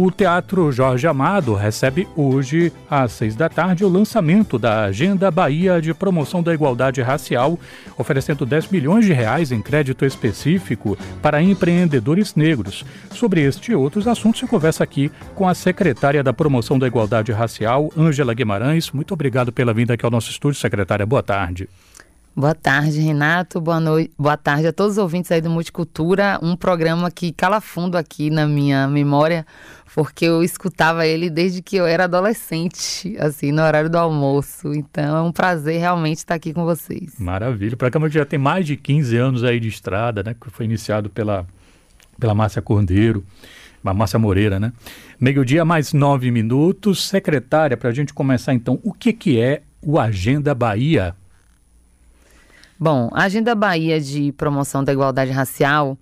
O Teatro Jorge Amado recebe hoje, às seis da tarde, o lançamento da Agenda Bahia de Promoção da Igualdade Racial, oferecendo 10 milhões de reais em crédito específico para empreendedores negros. Sobre este e outros assuntos, eu converso aqui com a secretária da Promoção da Igualdade Racial, Ângela Guimarães. Muito obrigado pela vinda aqui ao nosso estúdio, secretária. Boa tarde. Boa tarde, Renato. Boa noite. Boa tarde a todos os ouvintes aí do Multicultura, um programa que cala fundo aqui na minha memória, porque eu escutava ele desde que eu era adolescente, assim, no horário do almoço. Então é um prazer realmente estar aqui com vocês. Maravilha. O programa já tem mais de 15 anos aí de estrada, né? Que foi iniciado pela, pela Márcia Cordeiro. A Márcia Moreira, né? Meio-dia mais nove minutos. Secretária, para a gente começar então, o que, que é o Agenda Bahia? Bom, a Agenda Bahia de Promoção da Igualdade Racial,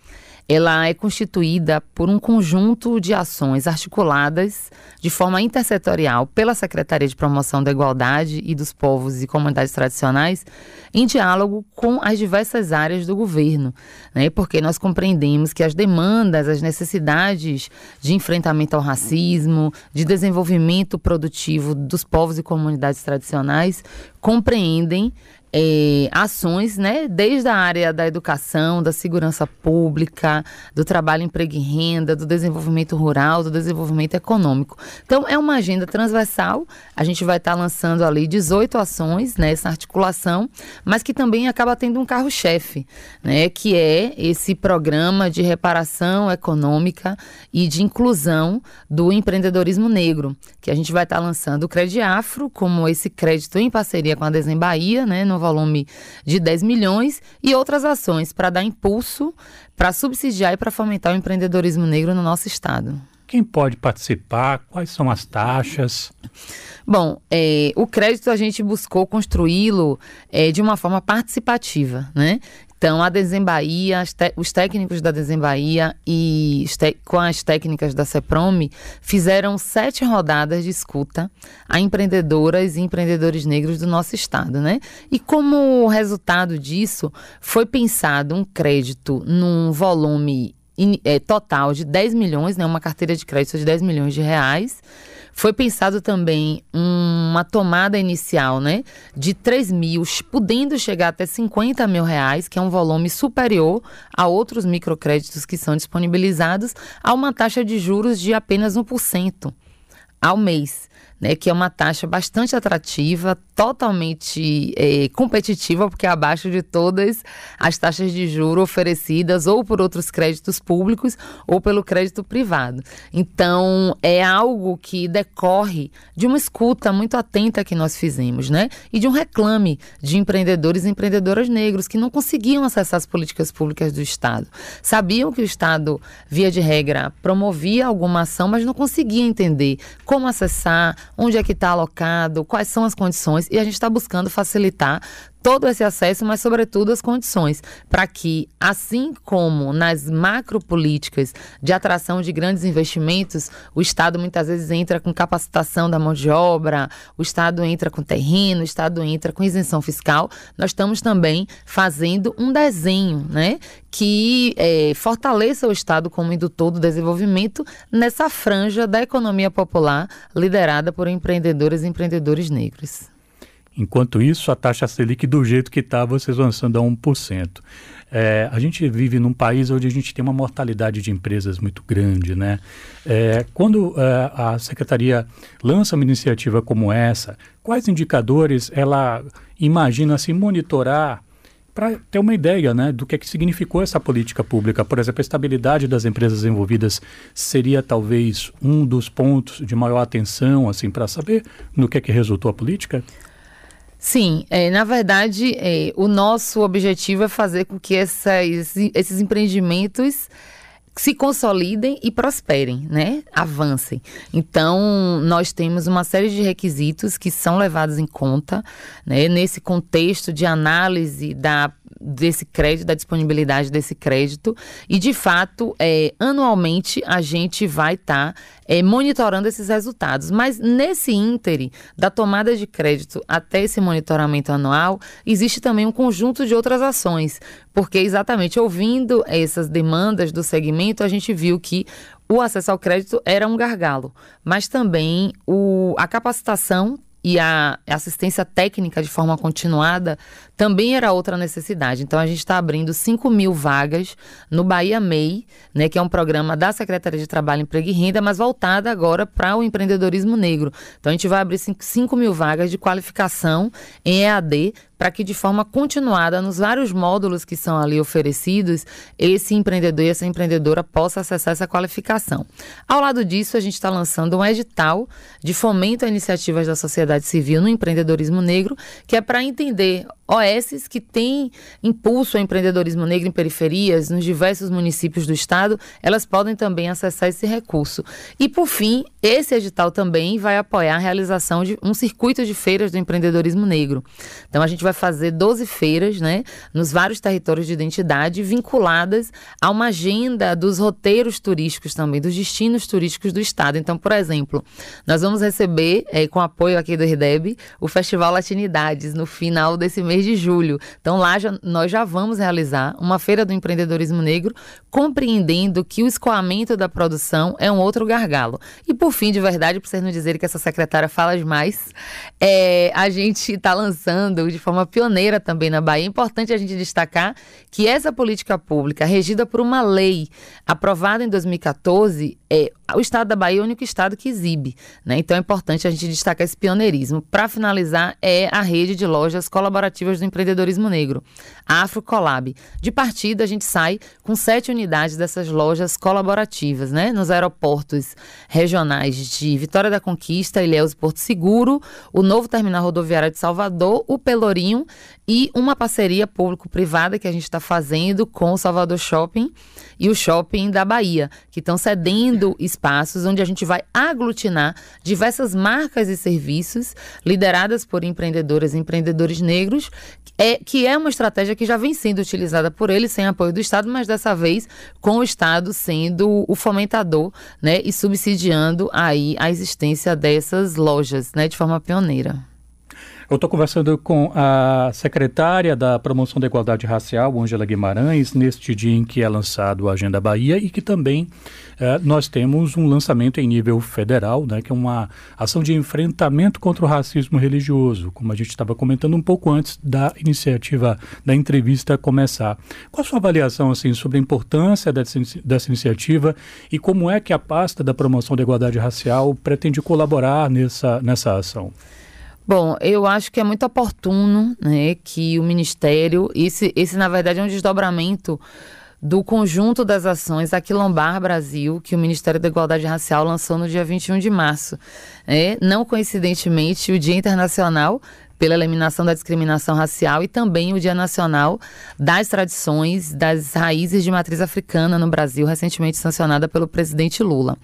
ela é constituída por um conjunto de ações articuladas de forma intersetorial pela Secretaria de Promoção da Igualdade e dos Povos e Comunidades Tradicionais, em diálogo com as diversas áreas do governo, né? porque nós compreendemos que as demandas, as necessidades de enfrentamento ao racismo, de desenvolvimento produtivo dos povos e comunidades tradicionais compreendem é, ações, né, desde a área da educação, da segurança pública, do trabalho, emprego e renda, do desenvolvimento rural, do desenvolvimento econômico. Então, é uma agenda transversal. A gente vai estar tá lançando ali 18 ações nessa articulação, mas que também acaba tendo um carro-chefe, né, que é esse programa de reparação econômica e de inclusão do empreendedorismo negro, que a gente vai estar tá lançando o Crediafro, como esse crédito em parceria com a Desem Bahia, né, no volume de 10 milhões, e outras ações para dar impulso, para subsidiar e para fomentar o empreendedorismo negro no nosso estado. Quem pode participar? Quais são as taxas? Bom, é, o crédito a gente buscou construí-lo é, de uma forma participativa, né? Então, a Desembaía, os técnicos da Desembaía e com as técnicas da CEPROME fizeram sete rodadas de escuta a empreendedoras e empreendedores negros do nosso estado, né? E como resultado disso, foi pensado um crédito num volume é, total de 10 milhões, né? Uma carteira de crédito de 10 milhões de reais foi pensado também uma tomada inicial, né, de 3 mil, podendo chegar até 50 mil reais, que é um volume superior a outros microcréditos que são disponibilizados, a uma taxa de juros de apenas 1% ao mês né, que é uma taxa bastante atrativa, totalmente é, competitiva, porque é abaixo de todas as taxas de juro oferecidas ou por outros créditos públicos ou pelo crédito privado. Então, é algo que decorre de uma escuta muito atenta que nós fizemos, né? E de um reclame de empreendedores e empreendedoras negros que não conseguiam acessar as políticas públicas do Estado. Sabiam que o Estado, via de regra, promovia alguma ação, mas não conseguia entender como acessar, onde é que está alocado, quais são as condições, e a gente está buscando facilitar todo esse acesso, mas sobretudo as condições, para que, assim como nas macropolíticas de atração de grandes investimentos, o Estado muitas vezes entra com capacitação da mão de obra, o Estado entra com terreno, o Estado entra com isenção fiscal, nós estamos também fazendo um desenho, né, que é, fortaleça o Estado como indutor do desenvolvimento nessa franja da economia popular liderada por empreendedores e empreendedores negros. Enquanto isso, a taxa Selic, do jeito que está, vocês lançando a 1%. É, a gente vive num país onde a gente tem uma mortalidade de empresas muito grande, né? É, quando é, a secretaria lança uma iniciativa como essa, quais indicadores ela imagina se monitorar para ter uma ideia né, do que, é que significou essa política pública. Por exemplo, a estabilidade das empresas envolvidas seria talvez um dos pontos de maior atenção assim para saber no que é que resultou a política? Sim, é, na verdade, é, o nosso objetivo é fazer com que essas, esses empreendimentos se consolidem e prosperem, né? Avancem. Então, nós temos uma série de requisitos que são levados em conta, né? Nesse contexto de análise da desse crédito, da disponibilidade desse crédito. E, de fato, é, anualmente a gente vai estar tá, é, monitorando esses resultados. Mas nesse íntere da tomada de crédito até esse monitoramento anual, existe também um conjunto de outras ações. Porque, exatamente, ouvindo essas demandas do segmento, a gente viu que o acesso ao crédito era um gargalo, mas também o, a capacitação e a assistência técnica de forma continuada também era outra necessidade. Então, a gente está abrindo 5 mil vagas no Bahia MEI, né, que é um programa da Secretaria de Trabalho, Emprego e Renda, mas voltada agora para o empreendedorismo negro. Então, a gente vai abrir 5 mil vagas de qualificação em EAD para que de forma continuada, nos vários módulos que são ali oferecidos, esse empreendedor e essa empreendedora possa acessar essa qualificação. Ao lado disso, a gente está lançando um edital de fomento a iniciativas da sociedade civil no empreendedorismo negro, que é para entender OSs que têm impulso ao empreendedorismo negro em periferias, nos diversos municípios do estado, elas podem também acessar esse recurso. E, por fim, esse edital também vai apoiar a realização de um circuito de feiras do empreendedorismo negro. Então, a gente vai fazer 12 feiras, né, nos vários territórios de identidade, vinculadas a uma agenda dos roteiros turísticos também, dos destinos turísticos do estado. Então, por exemplo, nós vamos receber, é, com apoio aqui do RDEB, o Festival Latinidades no final desse mês mês de julho. Então lá já, nós já vamos realizar uma feira do empreendedorismo negro, compreendendo que o escoamento da produção é um outro gargalo. E por fim, de verdade, para vocês não dizerem que essa secretária fala demais, é, a gente está lançando de forma pioneira também na Bahia. É importante a gente destacar que essa política pública, regida por uma lei aprovada em 2014, é, o estado da Bahia é o único estado que exibe. Né? Então é importante a gente destacar esse pioneirismo. Para finalizar, é a rede de lojas colaborativas do empreendedorismo negro, a Afrocolab. De partida, a gente sai com sete unidades dessas lojas colaborativas, né? nos aeroportos regionais de Vitória da Conquista, Ilhéus e Porto Seguro, o novo terminal rodoviário de Salvador, o Pelourinho e uma parceria público-privada que a gente está fazendo com o Salvador Shopping e o Shopping da Bahia, que estão cedendo espaços onde a gente vai aglutinar diversas marcas e serviços lideradas por empreendedoras e empreendedores negros, é, que é uma estratégia que já vem sendo utilizada por eles sem apoio do Estado, mas dessa vez com o Estado sendo o fomentador né, e subsidiando aí a existência dessas lojas né, de forma pioneira. Eu estou conversando com a secretária da Promoção da Igualdade Racial, Ângela Guimarães, neste dia em que é lançado a Agenda Bahia e que também eh, nós temos um lançamento em nível federal, né, que é uma ação de enfrentamento contra o racismo religioso, como a gente estava comentando um pouco antes da iniciativa, da entrevista começar. Qual a sua avaliação assim, sobre a importância dessa, dessa iniciativa e como é que a pasta da Promoção da Igualdade Racial pretende colaborar nessa, nessa ação? Bom, eu acho que é muito oportuno né, que o Ministério, esse, esse na verdade é um desdobramento do conjunto das ações Aquilombar Brasil, que o Ministério da Igualdade Racial lançou no dia 21 de março. É, não coincidentemente, o Dia Internacional pela eliminação da discriminação racial e também o Dia Nacional das Tradições das Raízes de Matriz Africana no Brasil, recentemente sancionada pelo presidente Lula.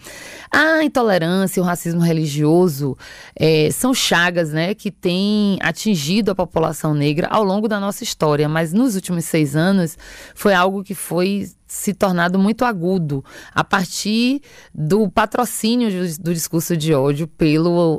A intolerância e o racismo religioso é, são chagas né, que têm atingido a população negra ao longo da nossa história, mas nos últimos seis anos foi algo que foi se tornado muito agudo a partir do patrocínio do, do discurso de ódio pelo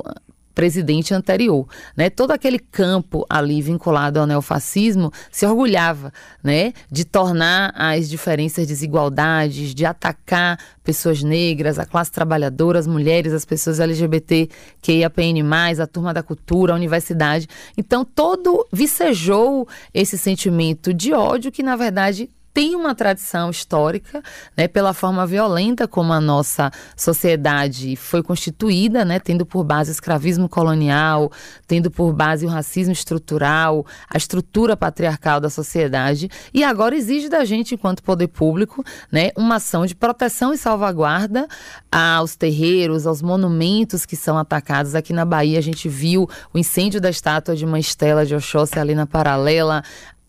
presidente anterior, né? Todo aquele campo ali vinculado ao neofascismo se orgulhava, né, de tornar as diferenças, desigualdades, de atacar pessoas negras, a classe trabalhadora, as mulheres, as pessoas LGBT, QIAPN+, a turma da cultura, a universidade. Então todo vicejou esse sentimento de ódio que na verdade tem uma tradição histórica, né, pela forma violenta como a nossa sociedade foi constituída, né, tendo por base o escravismo colonial, tendo por base o racismo estrutural, a estrutura patriarcal da sociedade, e agora exige da gente, enquanto poder público, né, uma ação de proteção e salvaguarda aos terreiros, aos monumentos que são atacados. Aqui na Bahia a gente viu o incêndio da estátua de uma Estela de Oxóssi ali na Paralela,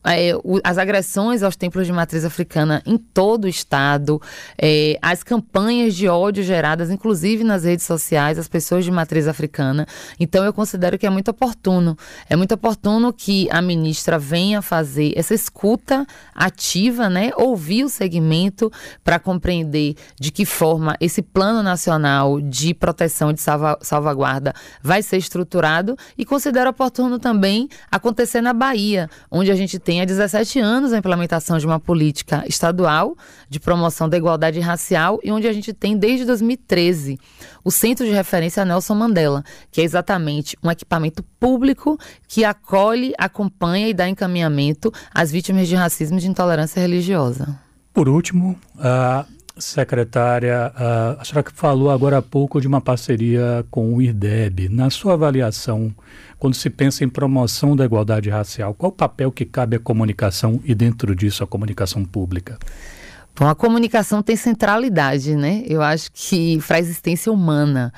é, o, as agressões aos templos de matriz africana em todo o estado, é, as campanhas de ódio geradas, inclusive nas redes sociais, as pessoas de matriz africana. Então, eu considero que é muito oportuno. É muito oportuno que a ministra venha fazer essa escuta ativa, né? Ouvir o segmento para compreender de que forma esse plano nacional de proteção e de salva, salvaguarda vai ser estruturado e considero oportuno também acontecer na Bahia, onde a gente tem há 17 anos a implementação de uma política estadual de promoção da igualdade racial e onde a gente tem desde 2013 o Centro de Referência Nelson Mandela, que é exatamente um equipamento público que acolhe, acompanha e dá encaminhamento às vítimas de racismo e de intolerância religiosa. Por último, a secretária, a senhora falou agora há pouco de uma parceria com o IRDEB. Na sua avaliação, quando se pensa em promoção da igualdade racial, qual o papel que cabe à comunicação e, dentro disso, à comunicação pública? Bom, a comunicação tem centralidade, né? Eu acho que para a existência humana.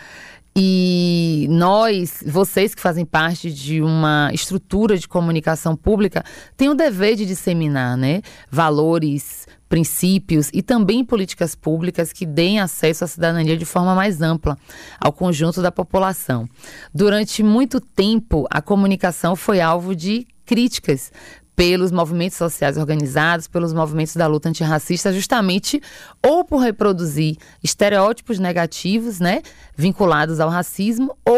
E nós, vocês que fazem parte de uma estrutura de comunicação pública, têm o dever de disseminar né, valores, princípios e também políticas públicas que deem acesso à cidadania de forma mais ampla ao conjunto da população. Durante muito tempo, a comunicação foi alvo de críticas pelos movimentos sociais organizados, pelos movimentos da luta antirracista, justamente ou por reproduzir estereótipos negativos, né, vinculados ao racismo, ou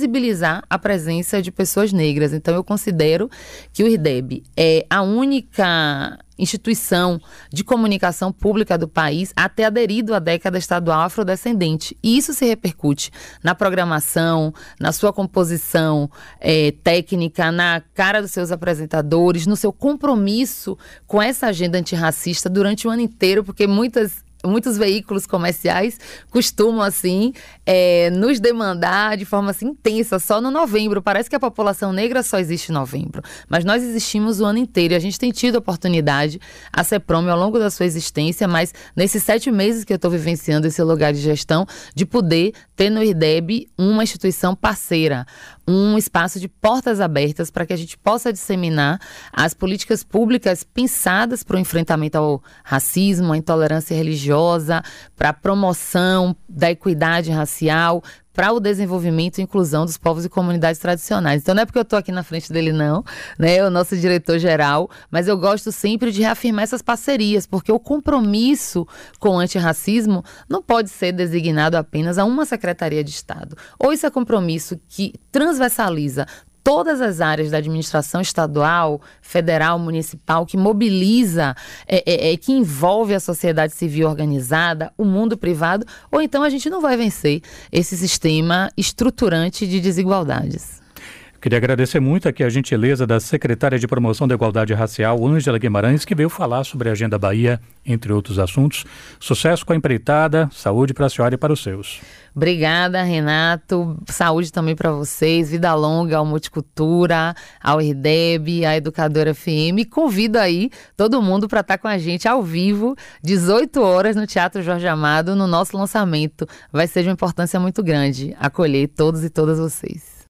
por invisibilizar a presença de pessoas negras. Então, eu considero que o IRDEB é a única instituição de comunicação pública do país a ter aderido à década estadual afrodescendente. E isso se repercute na programação, na sua composição é, técnica, na cara dos seus apresentadores, no seu compromisso com essa agenda antirracista durante o ano inteiro, porque muitas muitos veículos comerciais costumam assim é, nos demandar de forma assim intensa só no novembro. Parece que a população negra só existe em novembro, mas nós existimos o ano inteiro e a gente tem tido oportunidade a CEPROM ao longo da sua existência, mas nesses sete meses que eu estou vivenciando esse lugar de gestão, de poder ter no IRDEB uma instituição parceira, um espaço de portas abertas para que a gente possa disseminar as políticas públicas pensadas para o enfrentamento ao racismo, à intolerância religiosa, para a promoção da equidade racial, para o desenvolvimento e inclusão dos povos e comunidades tradicionais. Então não é porque eu estou aqui na frente dele não, né, o nosso diretor geral, mas eu gosto sempre de reafirmar essas parcerias, porque o compromisso com o antirracismo não pode ser designado apenas a uma secretaria de Estado. Ou isso é compromisso que transversaliza todas as áreas da administração estadual, federal, municipal, que mobiliza, é, é, é, que envolve a sociedade civil organizada, o mundo privado, ou então a gente não vai vencer esse sistema estruturante de desigualdades. Queria agradecer muito aqui a gentileza da secretária de Promoção da Igualdade Racial, Ângela Guimarães, que veio falar sobre a Agenda Bahia, entre outros assuntos. Sucesso com a empreitada, saúde para a senhora e para os seus. Obrigada, Renato. Saúde também para vocês. Vida longa ao Multicultura, ao IRDEB, à Educadora FM. Convido aí todo mundo para estar tá com a gente ao vivo, 18 horas, no Teatro Jorge Amado, no nosso lançamento. Vai ser de uma importância muito grande acolher todos e todas vocês.